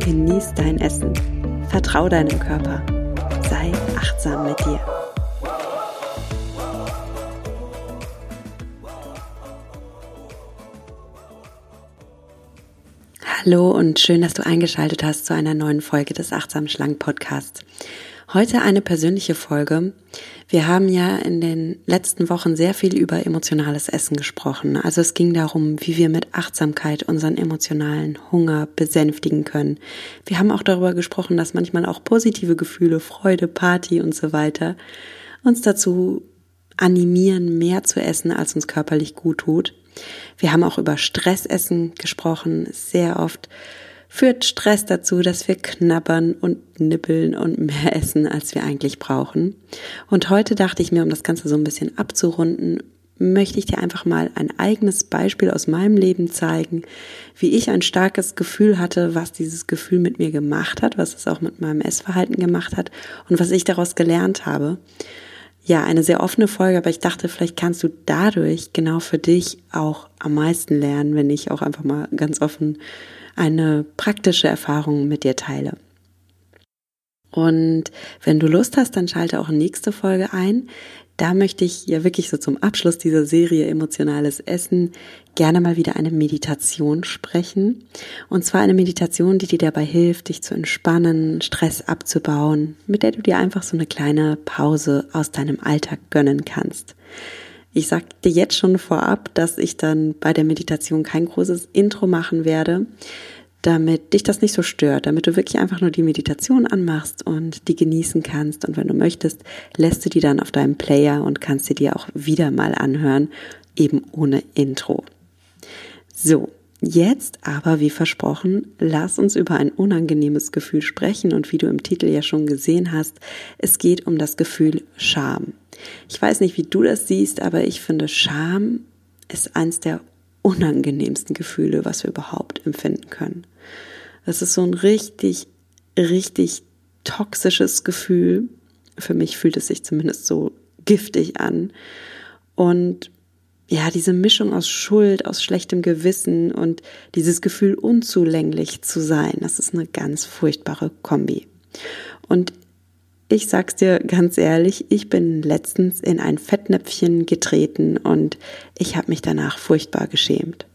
genieß dein Essen, vertrau deinem Körper, sei achtsam mit dir. Hallo und schön, dass du eingeschaltet hast zu einer neuen Folge des Achtsam Schlank Podcasts. Heute eine persönliche Folge. Wir haben ja in den letzten Wochen sehr viel über emotionales Essen gesprochen. Also es ging darum, wie wir mit Achtsamkeit unseren emotionalen Hunger besänftigen können. Wir haben auch darüber gesprochen, dass manchmal auch positive Gefühle, Freude, Party und so weiter uns dazu animieren, mehr zu essen, als uns körperlich gut tut. Wir haben auch über Stressessen gesprochen, sehr oft führt Stress dazu, dass wir knabbern und nippeln und mehr essen, als wir eigentlich brauchen. Und heute dachte ich mir, um das Ganze so ein bisschen abzurunden, möchte ich dir einfach mal ein eigenes Beispiel aus meinem Leben zeigen, wie ich ein starkes Gefühl hatte, was dieses Gefühl mit mir gemacht hat, was es auch mit meinem Essverhalten gemacht hat und was ich daraus gelernt habe. Ja, eine sehr offene Folge, aber ich dachte, vielleicht kannst du dadurch genau für dich auch am meisten lernen, wenn ich auch einfach mal ganz offen eine praktische Erfahrung mit dir teile. Und wenn du Lust hast, dann schalte auch nächste Folge ein. Da möchte ich ja wirklich so zum Abschluss dieser Serie Emotionales Essen gerne mal wieder eine Meditation sprechen. Und zwar eine Meditation, die dir dabei hilft, dich zu entspannen, Stress abzubauen, mit der du dir einfach so eine kleine Pause aus deinem Alltag gönnen kannst. Ich sag dir jetzt schon vorab, dass ich dann bei der Meditation kein großes Intro machen werde, damit dich das nicht so stört, damit du wirklich einfach nur die Meditation anmachst und die genießen kannst. Und wenn du möchtest, lässt du die dann auf deinem Player und kannst sie dir auch wieder mal anhören, eben ohne Intro. So, Jetzt aber, wie versprochen, lass uns über ein unangenehmes Gefühl sprechen und wie du im Titel ja schon gesehen hast, es geht um das Gefühl Scham. Ich weiß nicht, wie du das siehst, aber ich finde Scham ist eins der unangenehmsten Gefühle, was wir überhaupt empfinden können. Das ist so ein richtig, richtig toxisches Gefühl. Für mich fühlt es sich zumindest so giftig an. Und ja, diese Mischung aus Schuld, aus schlechtem Gewissen und dieses Gefühl unzulänglich zu sein, das ist eine ganz furchtbare Kombi. Und ich sag's dir ganz ehrlich, ich bin letztens in ein Fettnäpfchen getreten und ich habe mich danach furchtbar geschämt.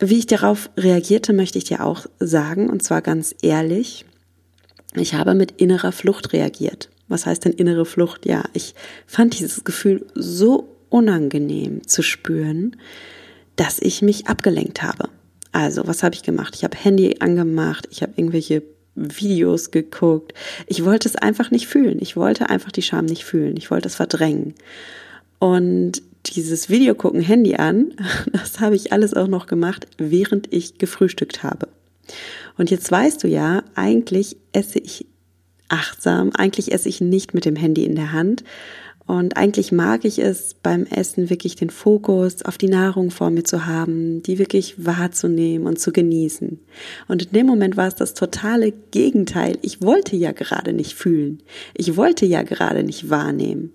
Wie ich darauf reagierte, möchte ich dir auch sagen, und zwar ganz ehrlich. Ich habe mit innerer Flucht reagiert. Was heißt denn innere Flucht? Ja, ich fand dieses Gefühl so unangenehm zu spüren, dass ich mich abgelenkt habe. Also, was habe ich gemacht? Ich habe Handy angemacht, ich habe irgendwelche Videos geguckt. Ich wollte es einfach nicht fühlen. Ich wollte einfach die Scham nicht fühlen. Ich wollte es verdrängen. Und dieses Video gucken, Handy an, das habe ich alles auch noch gemacht, während ich gefrühstückt habe. Und jetzt weißt du ja, eigentlich esse ich achtsam. Eigentlich esse ich nicht mit dem Handy in der Hand. Und eigentlich mag ich es beim Essen wirklich den Fokus auf die Nahrung vor mir zu haben, die wirklich wahrzunehmen und zu genießen. Und in dem Moment war es das totale Gegenteil. Ich wollte ja gerade nicht fühlen. Ich wollte ja gerade nicht wahrnehmen.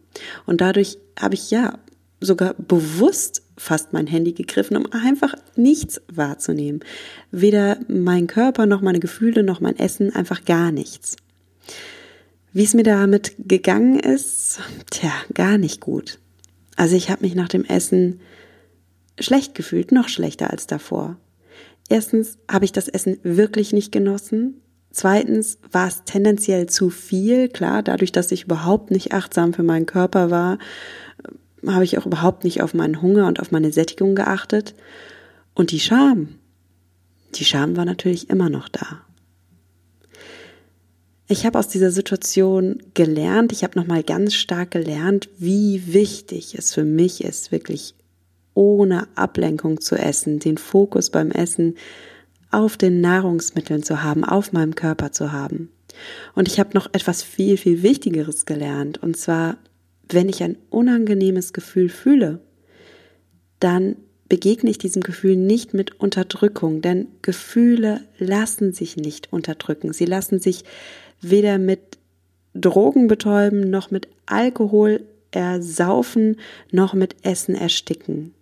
Und dadurch habe ich ja sogar bewusst fast mein Handy gegriffen, um einfach nichts wahrzunehmen. Weder mein Körper noch meine Gefühle noch mein Essen, einfach gar nichts. Wie es mir damit gegangen ist, tja, gar nicht gut. Also ich habe mich nach dem Essen schlecht gefühlt, noch schlechter als davor. Erstens habe ich das Essen wirklich nicht genossen. Zweitens war es tendenziell zu viel. Klar, dadurch, dass ich überhaupt nicht achtsam für meinen Körper war, habe ich auch überhaupt nicht auf meinen Hunger und auf meine Sättigung geachtet. Und die Scham, die Scham war natürlich immer noch da. Ich habe aus dieser Situation gelernt, ich habe nochmal ganz stark gelernt, wie wichtig es für mich ist, wirklich ohne Ablenkung zu essen, den Fokus beim Essen auf den Nahrungsmitteln zu haben, auf meinem Körper zu haben. Und ich habe noch etwas viel, viel Wichtigeres gelernt. Und zwar, wenn ich ein unangenehmes Gefühl fühle, dann begegne ich diesem Gefühl nicht mit Unterdrückung, denn Gefühle lassen sich nicht unterdrücken. Sie lassen sich weder mit Drogen betäuben, noch mit Alkohol ersaufen, noch mit Essen ersticken.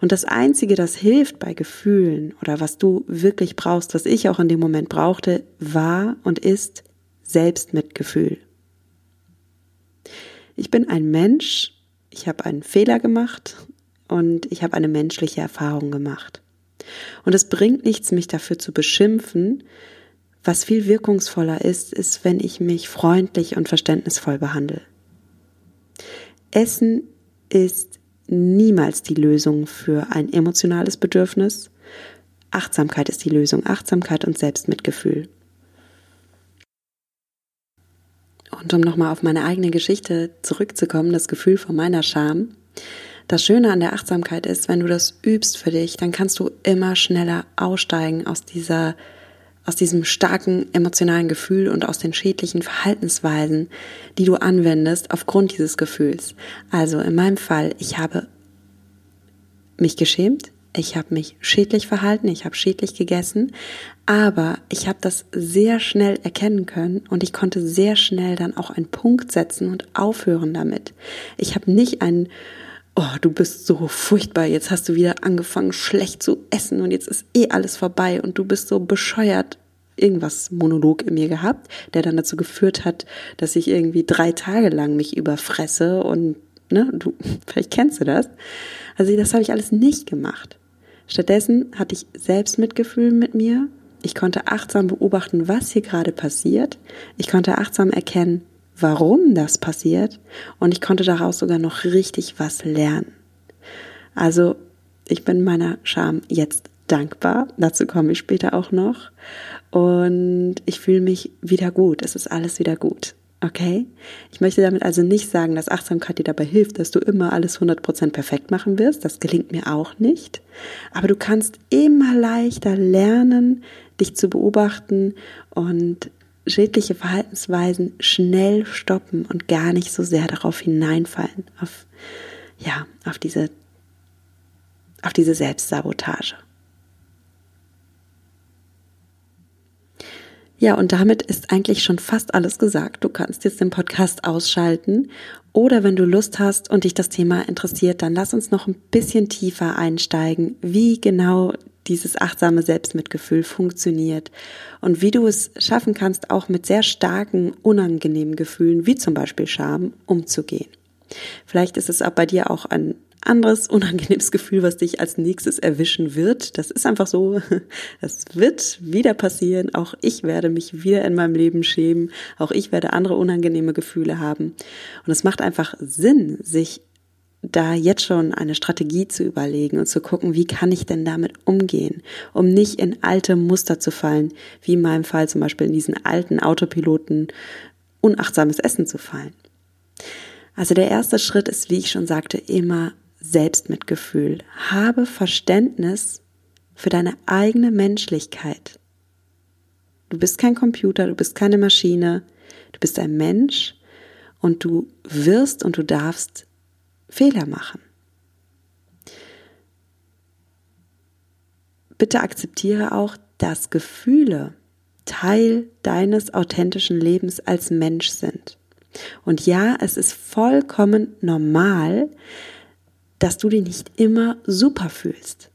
Und das Einzige, das hilft bei Gefühlen oder was du wirklich brauchst, was ich auch in dem Moment brauchte, war und ist Selbstmitgefühl. Ich bin ein Mensch, ich habe einen Fehler gemacht und ich habe eine menschliche Erfahrung gemacht. Und es bringt nichts, mich dafür zu beschimpfen. Was viel wirkungsvoller ist, ist, wenn ich mich freundlich und verständnisvoll behandle. Essen ist niemals die Lösung für ein emotionales Bedürfnis. Achtsamkeit ist die Lösung. Achtsamkeit und Selbstmitgefühl. Und um nochmal auf meine eigene Geschichte zurückzukommen, das Gefühl von meiner Scham. Das Schöne an der Achtsamkeit ist, wenn du das übst für dich, dann kannst du immer schneller aussteigen aus dieser, aus diesem starken emotionalen Gefühl und aus den schädlichen Verhaltensweisen, die du anwendest aufgrund dieses Gefühls. Also in meinem Fall, ich habe mich geschämt, ich habe mich schädlich verhalten, ich habe schädlich gegessen, aber ich habe das sehr schnell erkennen können und ich konnte sehr schnell dann auch einen Punkt setzen und aufhören damit. Ich habe nicht einen oh, du bist so furchtbar, jetzt hast du wieder angefangen schlecht zu essen und jetzt ist eh alles vorbei und du bist so bescheuert. Irgendwas Monolog in mir gehabt, der dann dazu geführt hat, dass ich irgendwie drei Tage lang mich überfresse und, ne, du, vielleicht kennst du das. Also das habe ich alles nicht gemacht. Stattdessen hatte ich Selbstmitgefühl mit mir. Ich konnte achtsam beobachten, was hier gerade passiert. Ich konnte achtsam erkennen, warum das passiert und ich konnte daraus sogar noch richtig was lernen. Also ich bin meiner Scham jetzt dankbar, dazu komme ich später auch noch und ich fühle mich wieder gut, es ist alles wieder gut. Okay? Ich möchte damit also nicht sagen, dass Achtsamkeit dir dabei hilft, dass du immer alles 100% perfekt machen wirst. Das gelingt mir auch nicht. Aber du kannst immer leichter lernen, dich zu beobachten und schädliche Verhaltensweisen schnell stoppen und gar nicht so sehr darauf hineinfallen, auf, ja, auf diese, auf diese Selbstsabotage. Ja, und damit ist eigentlich schon fast alles gesagt. Du kannst jetzt den Podcast ausschalten oder wenn du Lust hast und dich das Thema interessiert, dann lass uns noch ein bisschen tiefer einsteigen, wie genau dieses achtsame Selbstmitgefühl funktioniert und wie du es schaffen kannst, auch mit sehr starken, unangenehmen Gefühlen, wie zum Beispiel Scham, umzugehen. Vielleicht ist es auch bei dir auch ein anderes unangenehmes Gefühl, was dich als nächstes erwischen wird. Das ist einfach so. Das wird wieder passieren. Auch ich werde mich wieder in meinem Leben schämen. Auch ich werde andere unangenehme Gefühle haben. Und es macht einfach Sinn, sich da jetzt schon eine Strategie zu überlegen und zu gucken, wie kann ich denn damit umgehen, um nicht in alte Muster zu fallen, wie in meinem Fall zum Beispiel in diesen alten Autopiloten unachtsames Essen zu fallen. Also der erste Schritt ist, wie ich schon sagte, immer Selbstmitgefühl. Habe Verständnis für deine eigene Menschlichkeit. Du bist kein Computer, du bist keine Maschine, du bist ein Mensch und du wirst und du darfst Fehler machen. Bitte akzeptiere auch, dass Gefühle Teil deines authentischen Lebens als Mensch sind. Und ja, es ist vollkommen normal, dass du dich nicht immer super fühlst.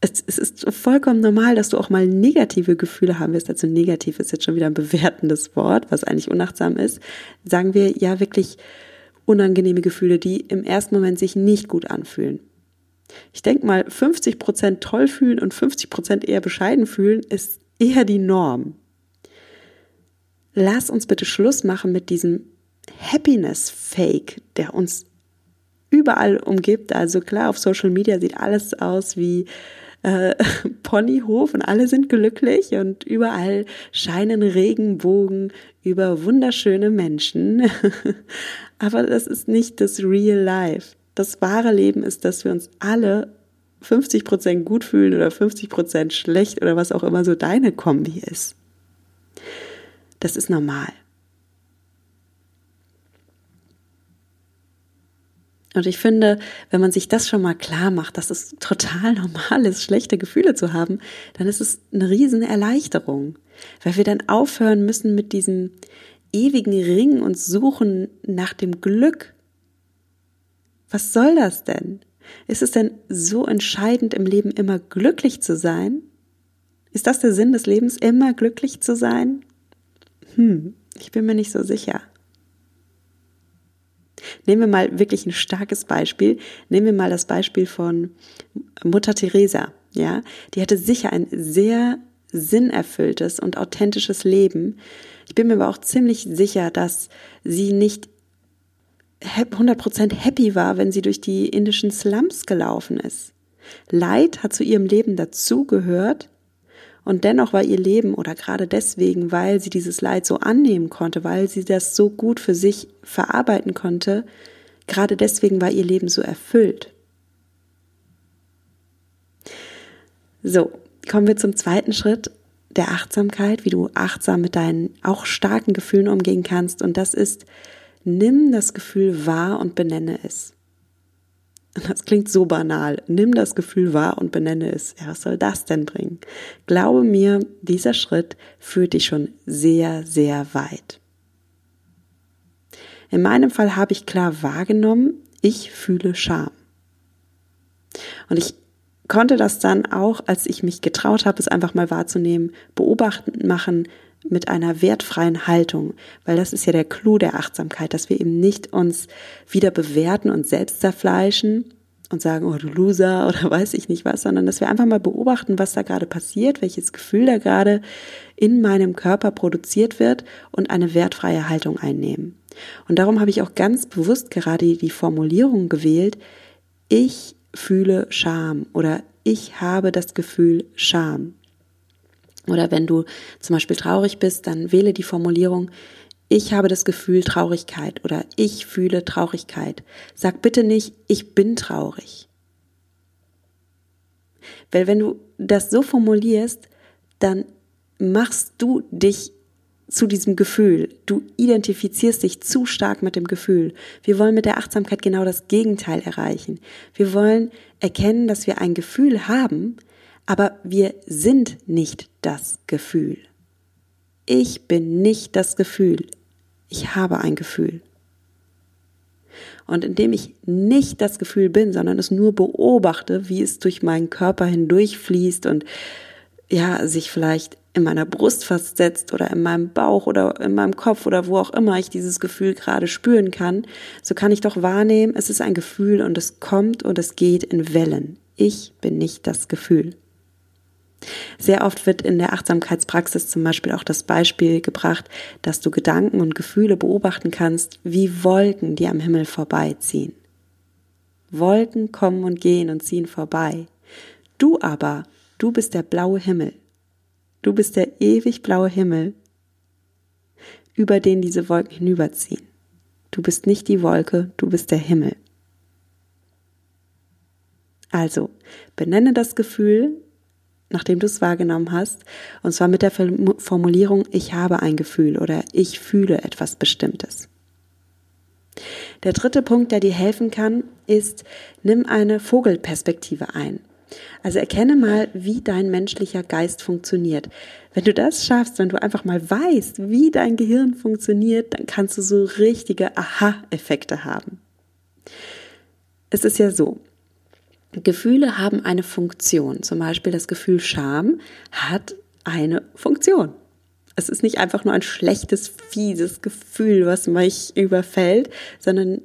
Es, es, ist vollkommen normal, dass du auch mal negative Gefühle haben wirst. Also negativ ist jetzt schon wieder ein bewertendes Wort, was eigentlich unachtsam ist. Sagen wir ja wirklich unangenehme Gefühle, die im ersten Moment sich nicht gut anfühlen. Ich denke mal, 50 Prozent toll fühlen und 50 Prozent eher bescheiden fühlen ist eher die Norm. Lass uns bitte Schluss machen mit diesem Happiness-Fake, der uns überall umgibt. Also klar, auf Social Media sieht alles aus wie äh, Ponyhof und alle sind glücklich und überall scheinen Regenbogen über wunderschöne Menschen. Aber das ist nicht das Real Life. Das wahre Leben ist, dass wir uns alle 50 Prozent gut fühlen oder 50 Prozent schlecht oder was auch immer so deine Kombi ist. Das ist normal. Und ich finde, wenn man sich das schon mal klar macht, dass es total normal ist, schlechte Gefühle zu haben, dann ist es eine riesen Erleichterung, weil wir dann aufhören müssen mit diesem ewigen Ringen und Suchen nach dem Glück. Was soll das denn? Ist es denn so entscheidend im Leben immer glücklich zu sein? Ist das der Sinn des Lebens, immer glücklich zu sein? Hm, ich bin mir nicht so sicher. Nehmen wir mal wirklich ein starkes Beispiel. Nehmen wir mal das Beispiel von Mutter Teresa. Ja, die hatte sicher ein sehr sinnerfülltes und authentisches Leben. Ich bin mir aber auch ziemlich sicher, dass sie nicht 100% happy war, wenn sie durch die indischen Slums gelaufen ist. Leid hat zu ihrem Leben dazugehört und dennoch war ihr Leben oder gerade deswegen, weil sie dieses Leid so annehmen konnte, weil sie das so gut für sich verarbeiten konnte, gerade deswegen war ihr Leben so erfüllt. So, kommen wir zum zweiten Schritt der Achtsamkeit, wie du achtsam mit deinen auch starken Gefühlen umgehen kannst. Und das ist, nimm das Gefühl wahr und benenne es. Das klingt so banal. Nimm das Gefühl wahr und benenne es. Ja, was soll das denn bringen? Glaube mir, dieser Schritt führt dich schon sehr, sehr weit. In meinem Fall habe ich klar wahrgenommen, ich fühle Scham. Und ich konnte das dann auch, als ich mich getraut habe, es einfach mal wahrzunehmen, beobachten machen, mit einer wertfreien Haltung, weil das ist ja der Clou der Achtsamkeit, dass wir eben nicht uns wieder bewerten und selbst zerfleischen und sagen, oh du Loser oder weiß ich nicht was, sondern dass wir einfach mal beobachten, was da gerade passiert, welches Gefühl da gerade in meinem Körper produziert wird und eine wertfreie Haltung einnehmen. Und darum habe ich auch ganz bewusst gerade die Formulierung gewählt, ich fühle Scham oder ich habe das Gefühl Scham. Oder wenn du zum Beispiel traurig bist, dann wähle die Formulierung, ich habe das Gefühl Traurigkeit oder ich fühle Traurigkeit. Sag bitte nicht, ich bin traurig. Weil wenn du das so formulierst, dann machst du dich zu diesem Gefühl. Du identifizierst dich zu stark mit dem Gefühl. Wir wollen mit der Achtsamkeit genau das Gegenteil erreichen. Wir wollen erkennen, dass wir ein Gefühl haben, aber wir sind nicht das Gefühl. Ich bin nicht das Gefühl. Ich habe ein Gefühl. Und indem ich nicht das Gefühl bin, sondern es nur beobachte, wie es durch meinen Körper hindurchfließt und ja, sich vielleicht in meiner Brust festsetzt oder in meinem Bauch oder in meinem Kopf oder wo auch immer ich dieses Gefühl gerade spüren kann, so kann ich doch wahrnehmen, es ist ein Gefühl und es kommt und es geht in Wellen. Ich bin nicht das Gefühl. Sehr oft wird in der Achtsamkeitspraxis zum Beispiel auch das Beispiel gebracht, dass du Gedanken und Gefühle beobachten kannst wie Wolken, die am Himmel vorbeiziehen. Wolken kommen und gehen und ziehen vorbei. Du aber, du bist der blaue Himmel. Du bist der ewig blaue Himmel, über den diese Wolken hinüberziehen. Du bist nicht die Wolke, du bist der Himmel. Also, benenne das Gefühl, nachdem du es wahrgenommen hast, und zwar mit der Formulierung ich habe ein Gefühl oder ich fühle etwas Bestimmtes. Der dritte Punkt, der dir helfen kann, ist, nimm eine Vogelperspektive ein. Also erkenne mal, wie dein menschlicher Geist funktioniert. Wenn du das schaffst, wenn du einfach mal weißt, wie dein Gehirn funktioniert, dann kannst du so richtige Aha-Effekte haben. Es ist ja so, Gefühle haben eine Funktion. Zum Beispiel das Gefühl Scham hat eine Funktion. Es ist nicht einfach nur ein schlechtes, fieses Gefühl, was mich überfällt, sondern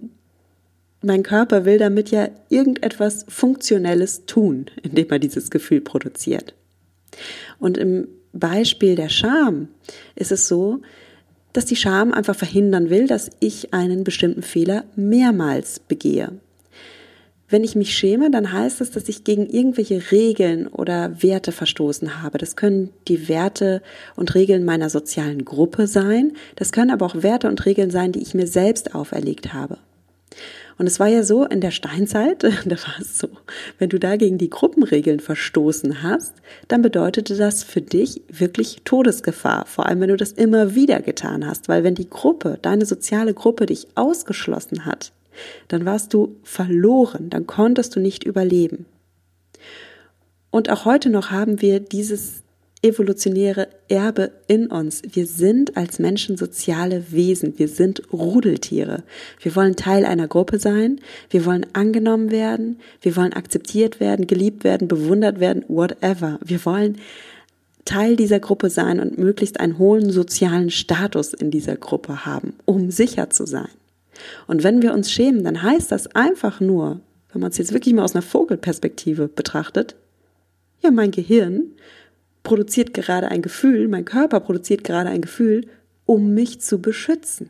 mein Körper will damit ja irgendetwas Funktionelles tun, indem er dieses Gefühl produziert. Und im Beispiel der Scham ist es so, dass die Scham einfach verhindern will, dass ich einen bestimmten Fehler mehrmals begehe. Wenn ich mich schäme, dann heißt das, dass ich gegen irgendwelche Regeln oder Werte verstoßen habe. Das können die Werte und Regeln meiner sozialen Gruppe sein. Das können aber auch Werte und Regeln sein, die ich mir selbst auferlegt habe. Und es war ja so in der Steinzeit, da war es so, wenn du da gegen die Gruppenregeln verstoßen hast, dann bedeutete das für dich wirklich Todesgefahr, vor allem wenn du das immer wieder getan hast, weil wenn die Gruppe, deine soziale Gruppe dich ausgeschlossen hat, dann warst du verloren, dann konntest du nicht überleben. Und auch heute noch haben wir dieses evolutionäre Erbe in uns. Wir sind als Menschen soziale Wesen. Wir sind Rudeltiere. Wir wollen Teil einer Gruppe sein. Wir wollen angenommen werden. Wir wollen akzeptiert werden, geliebt werden, bewundert werden, whatever. Wir wollen Teil dieser Gruppe sein und möglichst einen hohen sozialen Status in dieser Gruppe haben, um sicher zu sein. Und wenn wir uns schämen, dann heißt das einfach nur, wenn man es jetzt wirklich mal aus einer Vogelperspektive betrachtet, ja, mein Gehirn produziert gerade ein Gefühl, mein Körper produziert gerade ein Gefühl, um mich zu beschützen.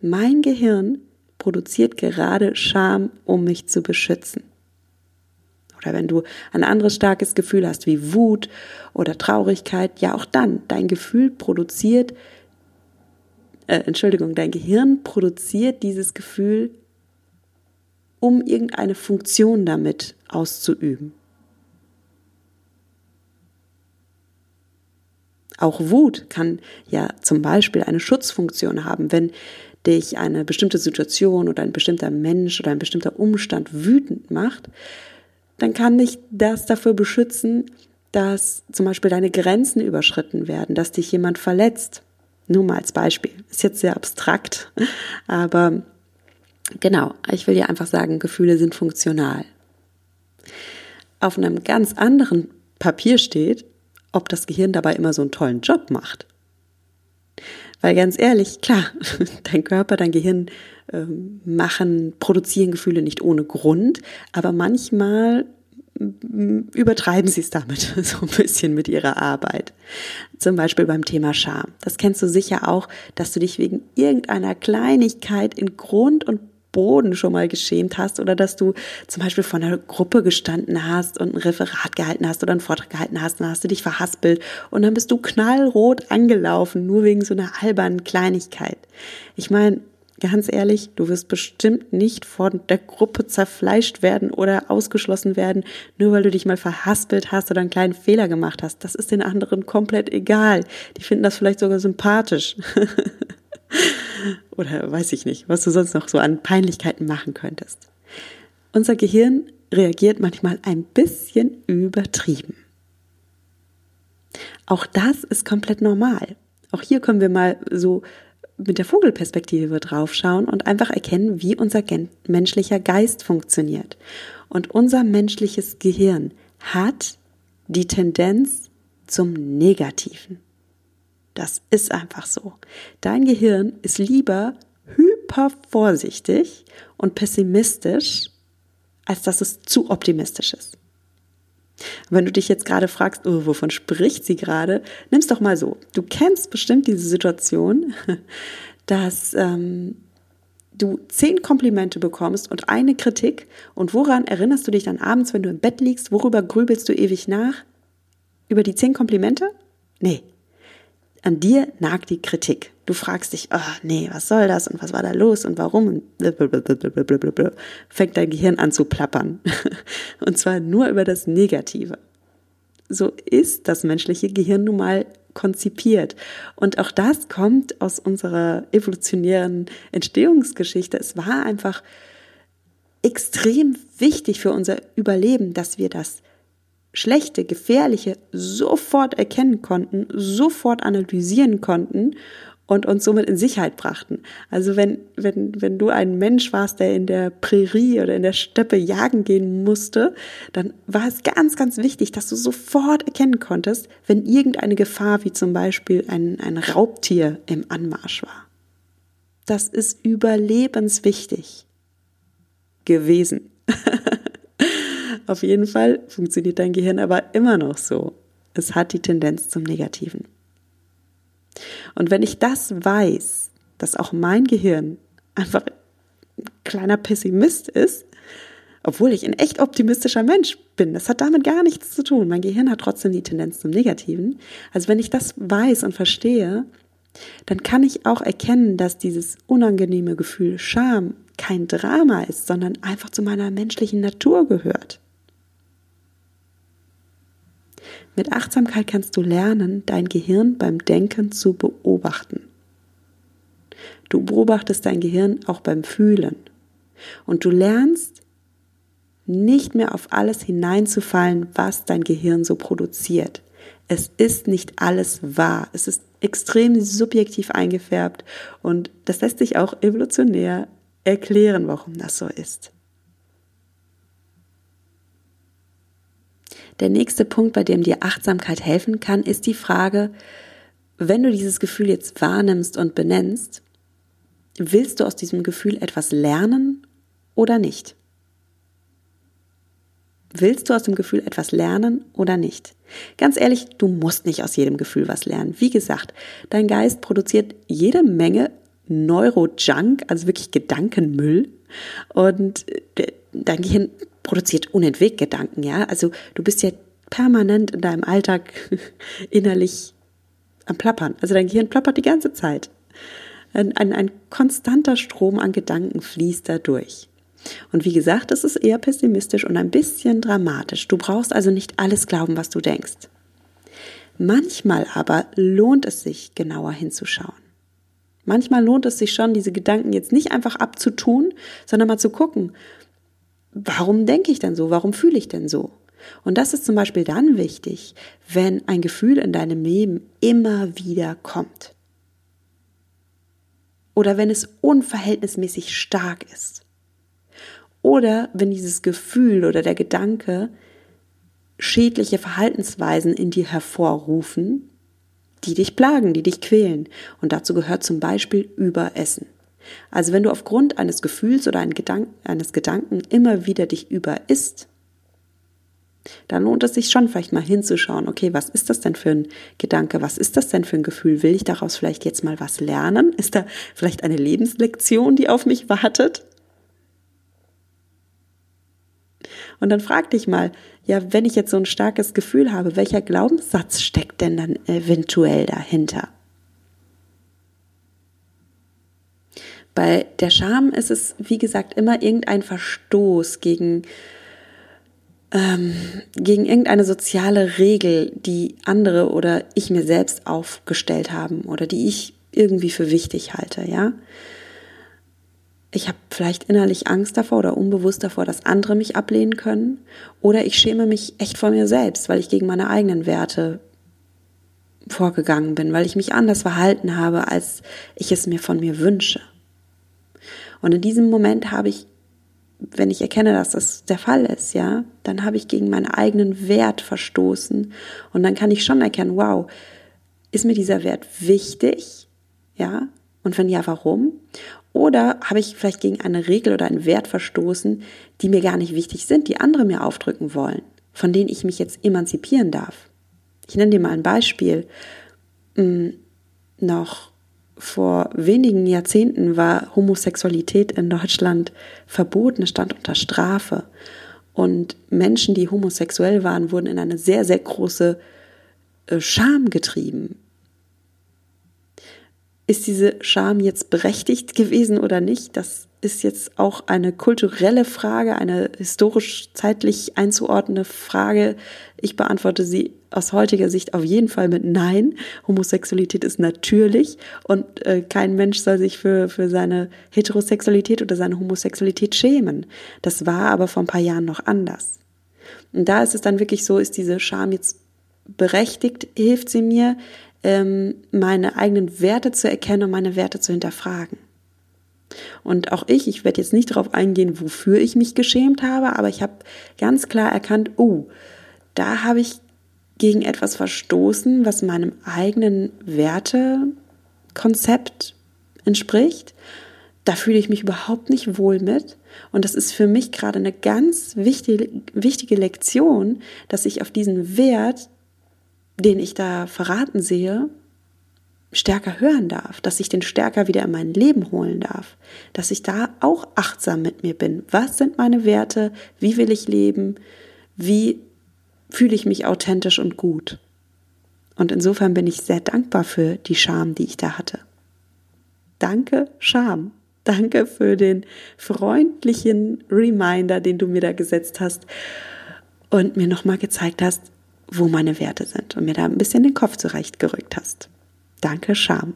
Mein Gehirn produziert gerade Scham, um mich zu beschützen. Oder wenn du ein anderes starkes Gefühl hast, wie Wut oder Traurigkeit, ja auch dann, dein Gefühl produziert, äh, Entschuldigung, dein Gehirn produziert dieses Gefühl, um irgendeine Funktion damit auszuüben. Auch Wut kann ja zum Beispiel eine Schutzfunktion haben, wenn dich eine bestimmte Situation oder ein bestimmter Mensch oder ein bestimmter Umstand wütend macht, dann kann dich das dafür beschützen, dass zum Beispiel deine Grenzen überschritten werden, dass dich jemand verletzt. Nur mal als Beispiel. Ist jetzt sehr abstrakt, aber genau, ich will dir einfach sagen, Gefühle sind funktional. Auf einem ganz anderen Papier steht, ob das Gehirn dabei immer so einen tollen Job macht. Weil ganz ehrlich, klar, dein Körper, dein Gehirn äh, machen, produzieren Gefühle nicht ohne Grund, aber manchmal übertreiben sie es damit so ein bisschen mit ihrer Arbeit. Zum Beispiel beim Thema Scham. Das kennst du sicher auch, dass du dich wegen irgendeiner Kleinigkeit in Grund und Boden schon mal geschämt hast oder dass du zum Beispiel vor einer Gruppe gestanden hast und ein Referat gehalten hast oder einen Vortrag gehalten hast, dann hast du dich verhaspelt und dann bist du knallrot angelaufen, nur wegen so einer albernen Kleinigkeit. Ich meine, ganz ehrlich, du wirst bestimmt nicht von der Gruppe zerfleischt werden oder ausgeschlossen werden, nur weil du dich mal verhaspelt hast oder einen kleinen Fehler gemacht hast. Das ist den anderen komplett egal. Die finden das vielleicht sogar sympathisch. Oder weiß ich nicht, was du sonst noch so an Peinlichkeiten machen könntest. Unser Gehirn reagiert manchmal ein bisschen übertrieben. Auch das ist komplett normal. Auch hier können wir mal so mit der Vogelperspektive draufschauen und einfach erkennen, wie unser menschlicher Geist funktioniert. Und unser menschliches Gehirn hat die Tendenz zum Negativen. Das ist einfach so. Dein Gehirn ist lieber hyper vorsichtig und pessimistisch, als dass es zu optimistisch ist. Wenn du dich jetzt gerade fragst, oh, wovon spricht sie gerade, nimm's doch mal so. Du kennst bestimmt diese Situation, dass ähm, du zehn Komplimente bekommst und eine Kritik. Und woran erinnerst du dich dann abends, wenn du im Bett liegst? Worüber grübelst du ewig nach? Über die zehn Komplimente? Nee, an dir nagt die Kritik. Du fragst dich, oh, nee, was soll das und was war da los und warum? Und fängt dein Gehirn an zu plappern. Und zwar nur über das Negative. So ist das menschliche Gehirn nun mal konzipiert. Und auch das kommt aus unserer evolutionären Entstehungsgeschichte. Es war einfach extrem wichtig für unser Überleben, dass wir das schlechte, gefährliche sofort erkennen konnten, sofort analysieren konnten und uns somit in Sicherheit brachten. Also wenn, wenn, wenn du ein Mensch warst, der in der Prärie oder in der Steppe jagen gehen musste, dann war es ganz, ganz wichtig, dass du sofort erkennen konntest, wenn irgendeine Gefahr, wie zum Beispiel ein, ein Raubtier im Anmarsch war. Das ist überlebenswichtig gewesen. Auf jeden Fall funktioniert dein Gehirn aber immer noch so. Es hat die Tendenz zum Negativen. Und wenn ich das weiß, dass auch mein Gehirn einfach ein kleiner Pessimist ist, obwohl ich ein echt optimistischer Mensch bin, das hat damit gar nichts zu tun. Mein Gehirn hat trotzdem die Tendenz zum Negativen. Also wenn ich das weiß und verstehe, dann kann ich auch erkennen, dass dieses unangenehme Gefühl Scham kein Drama ist, sondern einfach zu meiner menschlichen Natur gehört. Mit Achtsamkeit kannst du lernen, dein Gehirn beim Denken zu beobachten. Du beobachtest dein Gehirn auch beim Fühlen. Und du lernst nicht mehr auf alles hineinzufallen, was dein Gehirn so produziert. Es ist nicht alles wahr. Es ist extrem subjektiv eingefärbt und das lässt sich auch evolutionär erklären, warum das so ist. Der nächste Punkt, bei dem dir Achtsamkeit helfen kann, ist die Frage, wenn du dieses Gefühl jetzt wahrnimmst und benennst, willst du aus diesem Gefühl etwas lernen oder nicht? Willst du aus dem Gefühl etwas lernen oder nicht? Ganz ehrlich, du musst nicht aus jedem Gefühl was lernen. Wie gesagt, dein Geist produziert jede Menge Neurojunk, also wirklich Gedankenmüll. Und äh, dein Gehirn produziert unentwegt Gedanken, ja. Also du bist ja permanent in deinem Alltag innerlich am Plappern. Also dein Gehirn plappert die ganze Zeit. Ein, ein, ein konstanter Strom an Gedanken fließt da durch. Und wie gesagt, es ist eher pessimistisch und ein bisschen dramatisch. Du brauchst also nicht alles glauben, was du denkst. Manchmal aber lohnt es sich, genauer hinzuschauen. Manchmal lohnt es sich schon, diese Gedanken jetzt nicht einfach abzutun, sondern mal zu gucken, warum denke ich denn so? Warum fühle ich denn so? Und das ist zum Beispiel dann wichtig, wenn ein Gefühl in deinem Leben immer wieder kommt. Oder wenn es unverhältnismäßig stark ist. Oder wenn dieses Gefühl oder der Gedanke schädliche Verhaltensweisen in dir hervorrufen, die dich plagen, die dich quälen. Und dazu gehört zum Beispiel Überessen. Also wenn du aufgrund eines Gefühls oder eines Gedanken immer wieder dich überisst, dann lohnt es sich schon vielleicht mal hinzuschauen, okay, was ist das denn für ein Gedanke, was ist das denn für ein Gefühl? Will ich daraus vielleicht jetzt mal was lernen? Ist da vielleicht eine Lebenslektion, die auf mich wartet? Und dann frag dich mal, ja, wenn ich jetzt so ein starkes Gefühl habe, welcher Glaubenssatz steckt denn dann eventuell dahinter? Bei der Scham ist es, wie gesagt, immer irgendein Verstoß gegen, ähm, gegen irgendeine soziale Regel, die andere oder ich mir selbst aufgestellt haben oder die ich irgendwie für wichtig halte, ja ich habe vielleicht innerlich Angst davor oder unbewusst davor, dass andere mich ablehnen können. Oder ich schäme mich echt vor mir selbst, weil ich gegen meine eigenen Werte vorgegangen bin, weil ich mich anders verhalten habe, als ich es mir von mir wünsche. Und in diesem Moment habe ich, wenn ich erkenne, dass das der Fall ist, ja, dann habe ich gegen meinen eigenen Wert verstoßen. Und dann kann ich schon erkennen, wow, ist mir dieser Wert wichtig? Ja, und wenn ja, warum? Oder habe ich vielleicht gegen eine Regel oder einen Wert verstoßen, die mir gar nicht wichtig sind, die andere mir aufdrücken wollen, von denen ich mich jetzt emanzipieren darf? Ich nenne dir mal ein Beispiel. Hm, noch vor wenigen Jahrzehnten war Homosexualität in Deutschland verboten, es stand unter Strafe. Und Menschen, die homosexuell waren, wurden in eine sehr, sehr große äh, Scham getrieben. Ist diese Scham jetzt berechtigt gewesen oder nicht? Das ist jetzt auch eine kulturelle Frage, eine historisch zeitlich einzuordnende Frage. Ich beantworte sie aus heutiger Sicht auf jeden Fall mit Nein. Homosexualität ist natürlich und äh, kein Mensch soll sich für, für seine Heterosexualität oder seine Homosexualität schämen. Das war aber vor ein paar Jahren noch anders. Und da ist es dann wirklich so, ist diese Scham jetzt berechtigt? Hilft sie mir? ähm, meine eigenen Werte zu erkennen und meine Werte zu hinterfragen. Und auch ich, ich werde jetzt nicht darauf eingehen, wofür ich mich geschämt habe, aber ich habe ganz klar erkannt, oh, da habe ich gegen etwas verstoßen, was meinem eigenen Wertekonzept entspricht. Da fühle ich mich überhaupt nicht wohl mit. Und das ist für mich gerade eine ganz wichtige, wichtige Lektion, dass ich auf diesen Wert den ich da verraten sehe, stärker hören darf, dass ich den stärker wieder in mein Leben holen darf, dass ich da auch achtsam mit mir bin. Was sind meine Werte? Wie will ich leben? Wie fühle ich mich authentisch und gut? Und insofern bin ich sehr dankbar für die Scham, die ich da hatte. Danke, Scham. Danke für den freundlichen Reminder, den du mir da gesetzt hast und mir nochmal gezeigt hast, wo meine Werte sind und mir da ein bisschen den Kopf zurechtgerückt hast. Danke, Scham.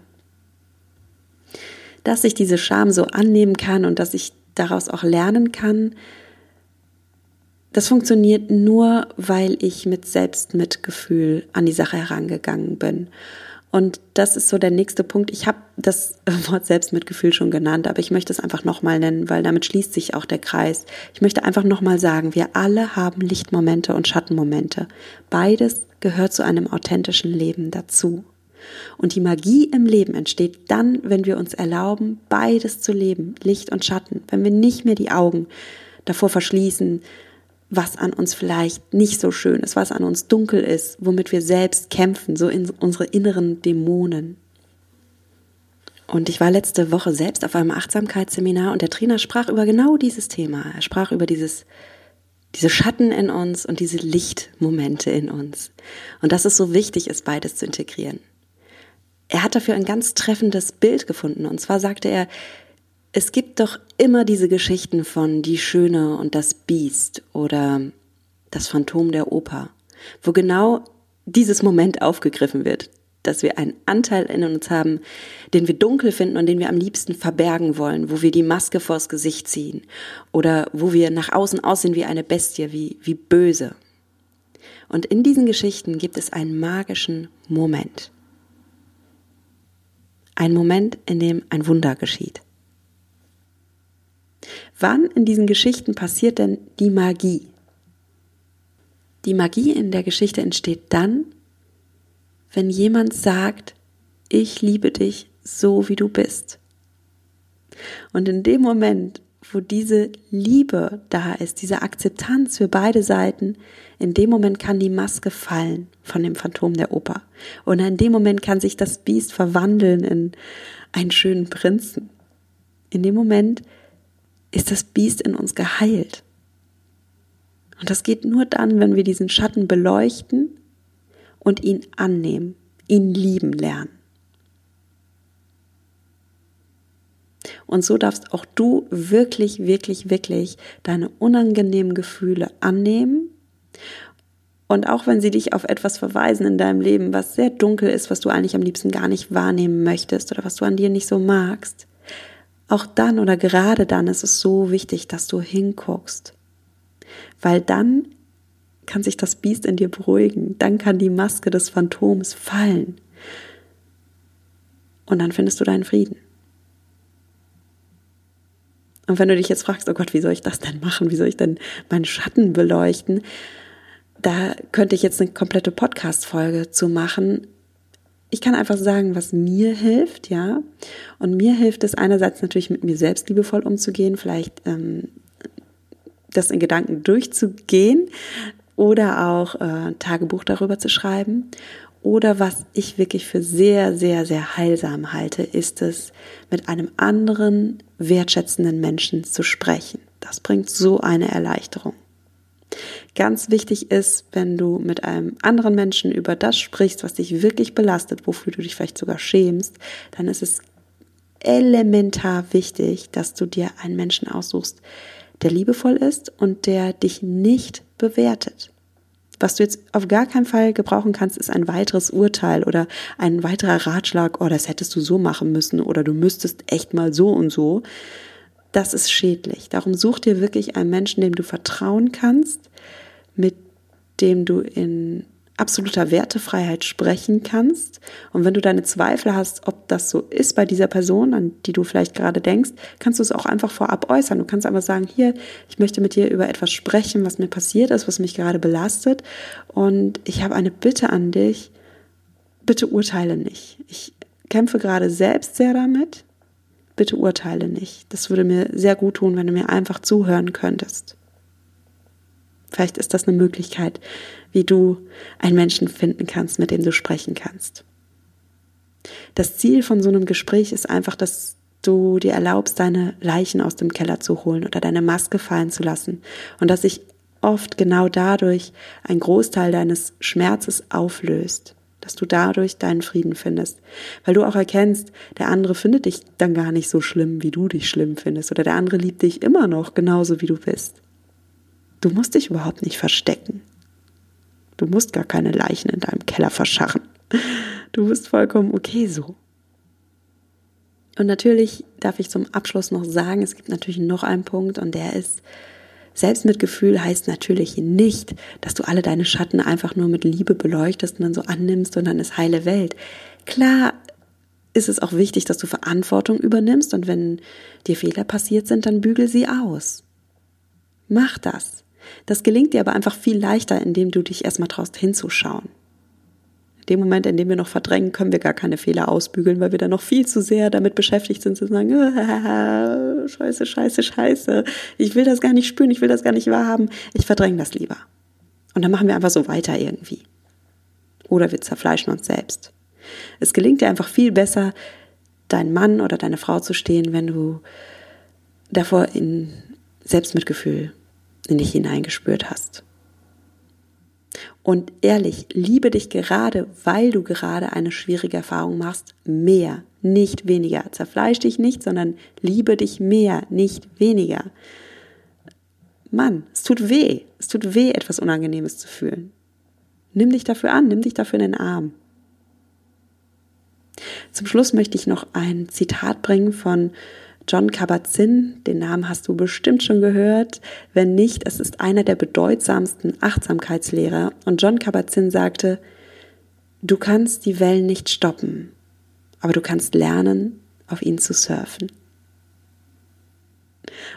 Dass ich diese Scham so annehmen kann und dass ich daraus auch lernen kann, das funktioniert nur, weil ich mit Selbstmitgefühl an die Sache herangegangen bin. Und das ist so der nächste Punkt. Ich habe das Wort Selbstmitgefühl schon genannt, aber ich möchte es einfach nochmal nennen, weil damit schließt sich auch der Kreis. Ich möchte einfach nochmal sagen, wir alle haben Lichtmomente und Schattenmomente. Beides gehört zu einem authentischen Leben dazu. Und die Magie im Leben entsteht dann, wenn wir uns erlauben, beides zu leben, Licht und Schatten, wenn wir nicht mehr die Augen davor verschließen, was an uns vielleicht nicht so schön ist, was an uns dunkel ist, womit wir selbst kämpfen, so in unsere inneren Dämonen. Und ich war letzte Woche selbst auf einem Achtsamkeitsseminar und der Trainer sprach über genau dieses Thema. Er sprach über dieses, diese Schatten in uns und diese Lichtmomente in uns. Und dass es so wichtig ist, beides zu integrieren. Er hat dafür ein ganz treffendes Bild gefunden. Und zwar sagte er, es gibt doch immer diese Geschichten von Die Schöne und das Biest oder das Phantom der Oper, wo genau dieses Moment aufgegriffen wird, dass wir einen Anteil in uns haben, den wir dunkel finden und den wir am liebsten verbergen wollen, wo wir die Maske vors Gesicht ziehen oder wo wir nach außen aussehen wie eine Bestie, wie, wie böse. Und in diesen Geschichten gibt es einen magischen Moment. Ein Moment, in dem ein Wunder geschieht. Wann in diesen Geschichten passiert denn die Magie? Die Magie in der Geschichte entsteht dann, wenn jemand sagt, ich liebe dich so, wie du bist. Und in dem Moment, wo diese Liebe da ist, diese Akzeptanz für beide Seiten, in dem Moment kann die Maske fallen von dem Phantom der Oper. Und in dem Moment kann sich das Biest verwandeln in einen schönen Prinzen. In dem Moment ist das Biest in uns geheilt. Und das geht nur dann, wenn wir diesen Schatten beleuchten und ihn annehmen, ihn lieben lernen. Und so darfst auch du wirklich, wirklich, wirklich deine unangenehmen Gefühle annehmen. Und auch wenn sie dich auf etwas verweisen in deinem Leben, was sehr dunkel ist, was du eigentlich am liebsten gar nicht wahrnehmen möchtest oder was du an dir nicht so magst, auch dann oder gerade dann ist es so wichtig, dass du hinguckst, weil dann kann sich das Biest in dir beruhigen, dann kann die Maske des Phantoms fallen und dann findest du deinen Frieden. Und wenn du dich jetzt fragst, oh Gott, wie soll ich das denn machen? Wie soll ich denn meinen Schatten beleuchten? Da könnte ich jetzt eine komplette Podcast-Folge zu machen, ich kann einfach sagen, was mir hilft, ja. Und mir hilft es einerseits natürlich mit mir selbst liebevoll umzugehen, vielleicht ähm, das in Gedanken durchzugehen oder auch äh, Tagebuch darüber zu schreiben. Oder was ich wirklich für sehr, sehr, sehr heilsam halte, ist es, mit einem anderen wertschätzenden Menschen zu sprechen. Das bringt so eine Erleichterung. Ganz wichtig ist, wenn du mit einem anderen Menschen über das sprichst, was dich wirklich belastet, wofür du dich vielleicht sogar schämst, dann ist es elementar wichtig, dass du dir einen Menschen aussuchst, der liebevoll ist und der dich nicht bewertet. Was du jetzt auf gar keinen Fall gebrauchen kannst, ist ein weiteres Urteil oder ein weiterer Ratschlag, oh, das hättest du so machen müssen oder du müsstest echt mal so und so. Das ist schädlich. Darum such dir wirklich einen Menschen, dem du vertrauen kannst, mit dem du in absoluter Wertefreiheit sprechen kannst. Und wenn du deine Zweifel hast, ob das so ist bei dieser Person, an die du vielleicht gerade denkst, kannst du es auch einfach vorab äußern. Du kannst einfach sagen, hier, ich möchte mit dir über etwas sprechen, was mir passiert ist, was mich gerade belastet. Und ich habe eine Bitte an dich. Bitte urteile nicht. Ich kämpfe gerade selbst sehr damit. Bitte urteile nicht. Das würde mir sehr gut tun, wenn du mir einfach zuhören könntest. Vielleicht ist das eine Möglichkeit, wie du einen Menschen finden kannst, mit dem du sprechen kannst. Das Ziel von so einem Gespräch ist einfach, dass du dir erlaubst, deine Leichen aus dem Keller zu holen oder deine Maske fallen zu lassen und dass sich oft genau dadurch ein Großteil deines Schmerzes auflöst. dass du dadurch deinen Frieden findest. Weil du auch erkennst, der andere findet dich dann gar nicht so schlimm, wie du dich schlimm findest. Oder der andere liebt dich immer noch genauso, wie du bist. Du musst dich überhaupt nicht verstecken. Du musst gar keine Leichen in deinem Keller verscharren. Du bist vollkommen okay so. Und natürlich darf ich zum Abschluss noch sagen, es gibt natürlich noch einen Punkt und der ist, Selbstmitgefühl heißt natürlich nicht, dass du alle deine Schatten einfach nur mit Liebe beleuchtest und dann so annimmst und dann ist heile Welt. Klar ist es auch wichtig, dass du Verantwortung übernimmst und wenn dir Fehler passiert sind, dann bügel sie aus. Mach das. Das gelingt dir aber einfach viel leichter, indem du dich erstmal traust hinzuschauen dem Moment, in dem wir noch verdrängen, können wir gar keine Fehler ausbügeln, weil wir dann noch viel zu sehr damit beschäftigt sind zu sagen, scheiße, scheiße, scheiße, ich will das gar nicht spüren, ich will das gar nicht wahrhaben, ich verdränge das lieber. Und dann machen wir einfach so weiter irgendwie. Oder wir zerfleischen uns selbst. Es gelingt dir einfach viel besser, dein Mann oder deine Frau zu stehen, wenn du davor in Selbstmitgefühl in dich hineingespürt hast. Und ehrlich, liebe dich gerade, weil du gerade eine schwierige Erfahrung machst, mehr, nicht weniger. Zerfleisch dich nicht, sondern liebe dich mehr, nicht weniger. Mann, es tut weh. Es tut weh, etwas Unangenehmes zu fühlen. Nimm dich dafür an, nimm dich dafür in den Arm. Zum Schluss möchte ich noch ein Zitat bringen von John Kabat-Zinn, den Namen hast du bestimmt schon gehört. Wenn nicht, es ist einer der bedeutsamsten Achtsamkeitslehrer. Und John Kabat-Zinn sagte, du kannst die Wellen nicht stoppen, aber du kannst lernen, auf ihnen zu surfen.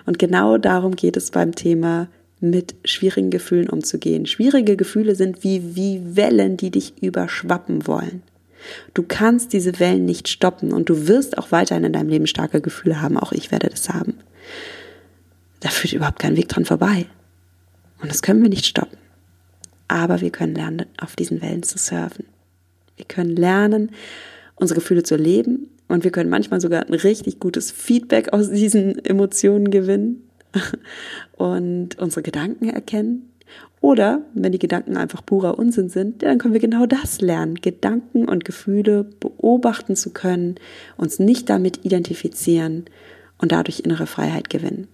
Und genau darum geht es beim Thema mit schwierigen Gefühlen umzugehen. Schwierige Gefühle sind wie, wie Wellen, die dich überschwappen wollen. Du kannst diese Wellen nicht stoppen und du wirst auch weiterhin in deinem Leben starke Gefühle haben. Auch ich werde das haben. Da führt überhaupt kein Weg dran vorbei. Und das können wir nicht stoppen. Aber wir können lernen, auf diesen Wellen zu surfen. Wir können lernen, unsere Gefühle zu leben und wir können manchmal sogar ein richtig gutes Feedback aus diesen Emotionen gewinnen und unsere Gedanken erkennen oder wenn die Gedanken einfach purer Unsinn sind, dann können wir genau das lernen, Gedanken und Gefühle beobachten zu können, uns nicht damit identifizieren und dadurch innere Freiheit gewinnen.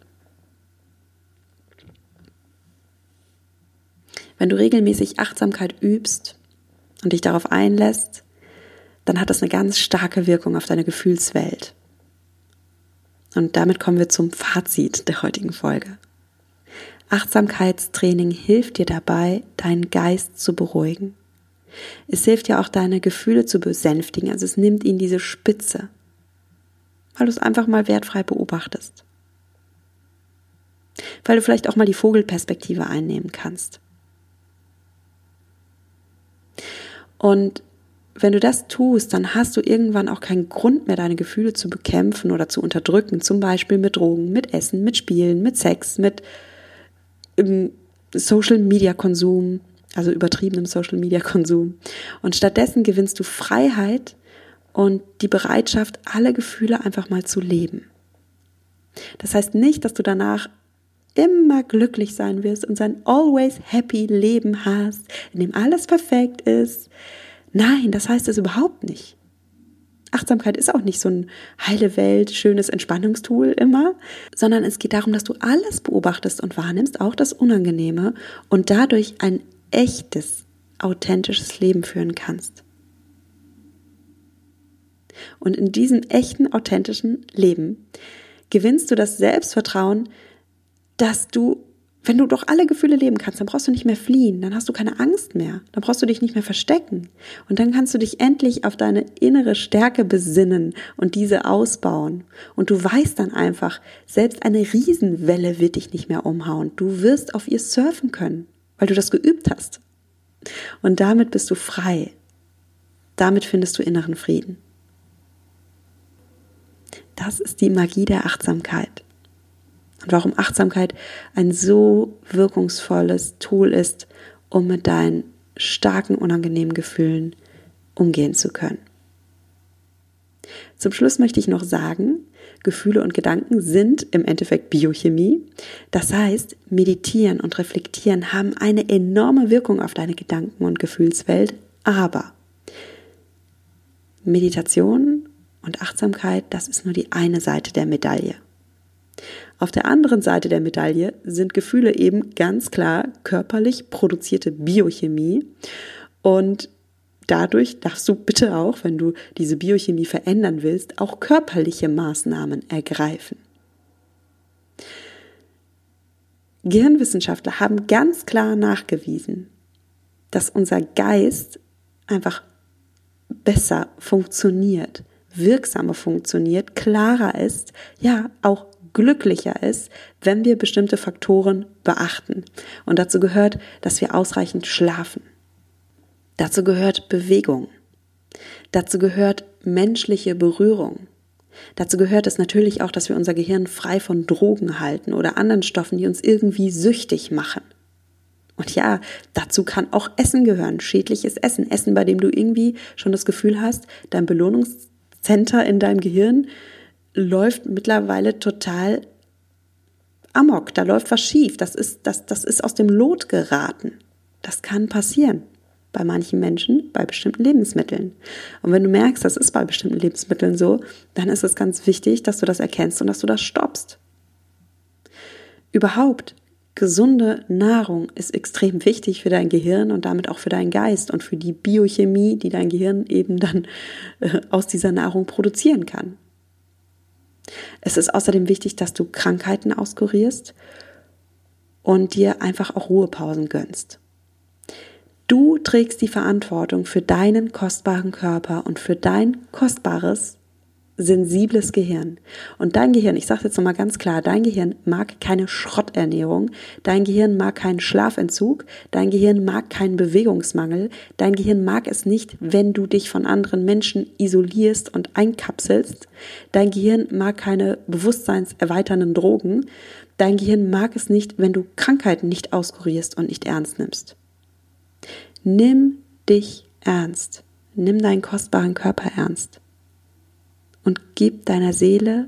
Wenn du regelmäßig Achtsamkeit übst und dich darauf einlässt, dann hat das eine ganz starke Wirkung auf deine Gefühlswelt. Und damit kommen wir zum Fazit der heutigen Folge. Achtsamkeitstraining hilft dir dabei, deinen Geist zu beruhigen. Es hilft dir auch, deine Gefühle zu besänftigen, also es nimmt ihnen diese Spitze, weil du es einfach mal wertfrei beobachtest. Weil du vielleicht auch mal die Vogelperspektive einnehmen kannst. Und wenn du das tust, dann hast du irgendwann auch keinen Grund mehr, deine Gefühle zu bekämpfen oder zu unterdrücken, zum Beispiel mit Drogen, mit Essen, mit Spielen, mit Sex, mit im Social Media Konsum, also übertriebenem Social Media Konsum. Und stattdessen gewinnst du Freiheit und die Bereitschaft, alle Gefühle einfach mal zu leben. Das heißt nicht, dass du danach immer glücklich sein wirst und sein always happy Leben hast, in dem alles perfekt ist. Nein, das heißt es überhaupt nicht. Achtsamkeit ist auch nicht so ein heile Welt, schönes Entspannungstool immer, sondern es geht darum, dass du alles beobachtest und wahrnimmst, auch das Unangenehme und dadurch ein echtes, authentisches Leben führen kannst. Und in diesem echten, authentischen Leben gewinnst du das Selbstvertrauen, dass du wenn du doch alle Gefühle leben kannst, dann brauchst du nicht mehr fliehen, dann hast du keine Angst mehr, dann brauchst du dich nicht mehr verstecken. Und dann kannst du dich endlich auf deine innere Stärke besinnen und diese ausbauen. Und du weißt dann einfach, selbst eine Riesenwelle wird dich nicht mehr umhauen. Du wirst auf ihr surfen können, weil du das geübt hast. Und damit bist du frei. Damit findest du inneren Frieden. Das ist die Magie der Achtsamkeit und warum Achtsamkeit ein so wirkungsvolles Tool ist, um mit deinen starken, unangenehmen Gefühlen umgehen zu können. Zum Schluss möchte ich noch sagen, Gefühle und Gedanken sind im Endeffekt Biochemie. Das heißt, meditieren und reflektieren haben eine enorme Wirkung auf deine Gedanken und Gefühlswelt, aber Meditation und Achtsamkeit, das ist nur die eine Seite der Medaille. Auf der anderen Seite der Medaille sind Gefühle eben ganz klar körperlich produzierte Biochemie und dadurch darfst du bitte auch, wenn du diese Biochemie verändern willst, auch körperliche Maßnahmen ergreifen. Gehirnwissenschaftler haben ganz klar nachgewiesen, dass unser Geist einfach besser funktioniert, wirksamer funktioniert, klarer ist, ja, auch glücklicher ist, wenn wir bestimmte Faktoren beachten. Und dazu gehört, dass wir ausreichend schlafen. Dazu gehört Bewegung. Dazu gehört menschliche Berührung. Dazu gehört es natürlich auch, dass wir unser Gehirn frei von Drogen halten oder anderen Stoffen, die uns irgendwie süchtig machen. Und ja, dazu kann auch Essen gehören, schädliches Essen, Essen, bei dem du irgendwie schon das Gefühl hast, dein Belohnungscenter in deinem Gehirn läuft mittlerweile total amok, da läuft was schief, das ist, das, das ist aus dem Lot geraten. Das kann passieren bei manchen Menschen bei bestimmten Lebensmitteln. Und wenn du merkst, das ist bei bestimmten Lebensmitteln so, dann ist es ganz wichtig, dass du das erkennst und dass du das stoppst. Überhaupt, gesunde Nahrung ist extrem wichtig für dein Gehirn und damit auch für deinen Geist und für die Biochemie, die dein Gehirn eben dann äh, aus dieser Nahrung produzieren kann. Es ist außerdem wichtig, dass du Krankheiten auskurierst und dir einfach auch Ruhepausen gönnst. Du trägst die Verantwortung für deinen kostbaren Körper und für dein kostbares, sensibles Gehirn. Und dein Gehirn, ich sage jetzt nochmal ganz klar, dein Gehirn mag keine Schrotternährung, dein Gehirn mag keinen Schlafentzug, dein Gehirn mag keinen Bewegungsmangel, dein Gehirn mag es nicht, wenn du dich von anderen Menschen isolierst und einkapselst, dein Gehirn mag keine bewusstseinserweiternden Drogen, dein Gehirn mag es nicht, wenn du Krankheiten nicht auskurierst und nicht ernst nimmst. Nimm dich ernst. Nimm deinen kostbaren Körper ernst. Und gib deiner Seele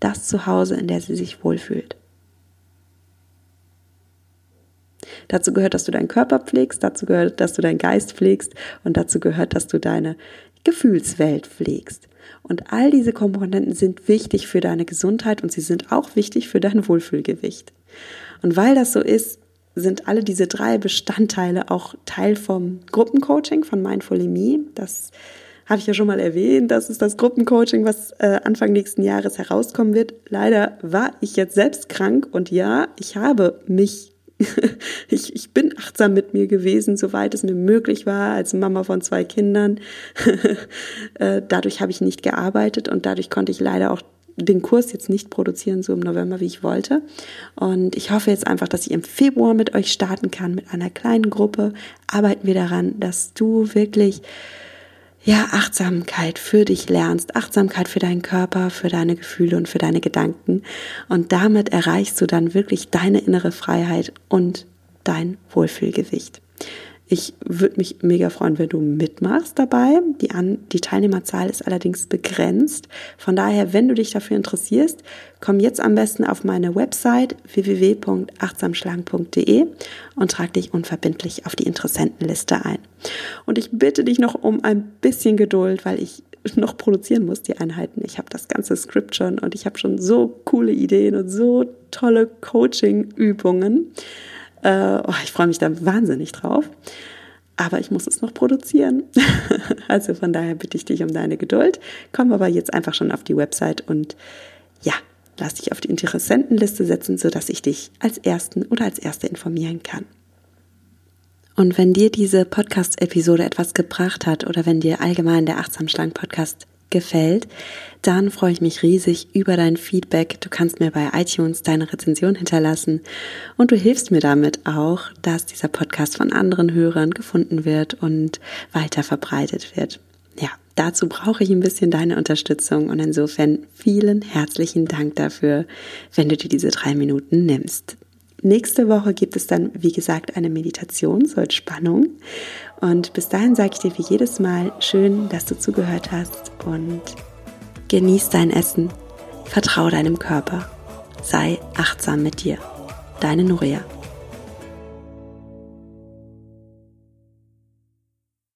das Zuhause, in der sie sich wohlfühlt. Dazu gehört, dass du deinen Körper pflegst, dazu gehört, dass du deinen Geist pflegst und dazu gehört, dass du deine Gefühlswelt pflegst. Und all diese Komponenten sind wichtig für deine Gesundheit und sie sind auch wichtig für dein Wohlfühlgewicht. Und weil das so ist, sind alle diese drei Bestandteile auch Teil vom Gruppencoaching von Mindful Me. Das habe ich ja schon mal erwähnt. Das ist das Gruppencoaching, was äh, Anfang nächsten Jahres herauskommen wird. Leider war ich jetzt selbst krank und ja, ich habe mich ich, ich bin achtsam mit mir gewesen, soweit es mir möglich war, als Mama von zwei Kindern. Äh, dadurch habe ich nicht gearbeitet und dadurch konnte ich leider auch den Kurs jetzt nicht produzieren, so im November, wie ich wollte. Und ich hoffe jetzt einfach, dass ich im Februar mit euch starten kann, mit einer kleinen Gruppe. Arbeiten wir daran, dass du wirklich ja, Achtsamkeit für dich lernst, Achtsamkeit für deinen Körper, für deine Gefühle und für deine Gedanken. Und damit erreichst du dann wirklich deine innere Freiheit und dein Wohlfühlgewicht. Ich würde mich mega freuen, wenn du mitmachst dabei. Die, An die Teilnehmerzahl ist allerdings begrenzt. Von daher, wenn du dich dafür interessierst, komm jetzt am besten auf meine Website www.achtsamschlagen.de und trag dich unverbindlich auf die Interessentenliste ein. Und ich bitte dich noch um ein bisschen Geduld, weil ich noch produzieren muss, die Einheiten. Ich habe das ganze Skript schon und ich habe schon so coole Ideen und so tolle Coaching-Übungen. Äh, oh, ich freue mich da wahnsinnig drauf. Aber ich muss es noch produzieren. also von daher bitte ich dich um deine Geduld. Komm aber jetzt einfach schon auf die Website und ja, lass dich auf die Interessentenliste setzen, sodass ich dich als Ersten oder als Erste informieren kann. Und wenn dir diese Podcast-Episode etwas gebracht hat oder wenn dir allgemein der Achtsam Schlank Podcast gefällt, dann freue ich mich riesig über dein Feedback. Du kannst mir bei iTunes deine Rezension hinterlassen und du hilfst mir damit auch, dass dieser Podcast von anderen Hörern gefunden wird und weiter verbreitet wird. Ja, dazu brauche ich ein bisschen deine Unterstützung und insofern vielen herzlichen Dank dafür, wenn du dir diese drei Minuten nimmst. Nächste Woche gibt es dann, wie gesagt, eine Meditation zur Entspannung. Und bis dahin sage ich dir wie jedes Mal schön, dass du zugehört hast und genieß dein Essen, vertrau deinem Körper, sei achtsam mit dir. Deine Nuria.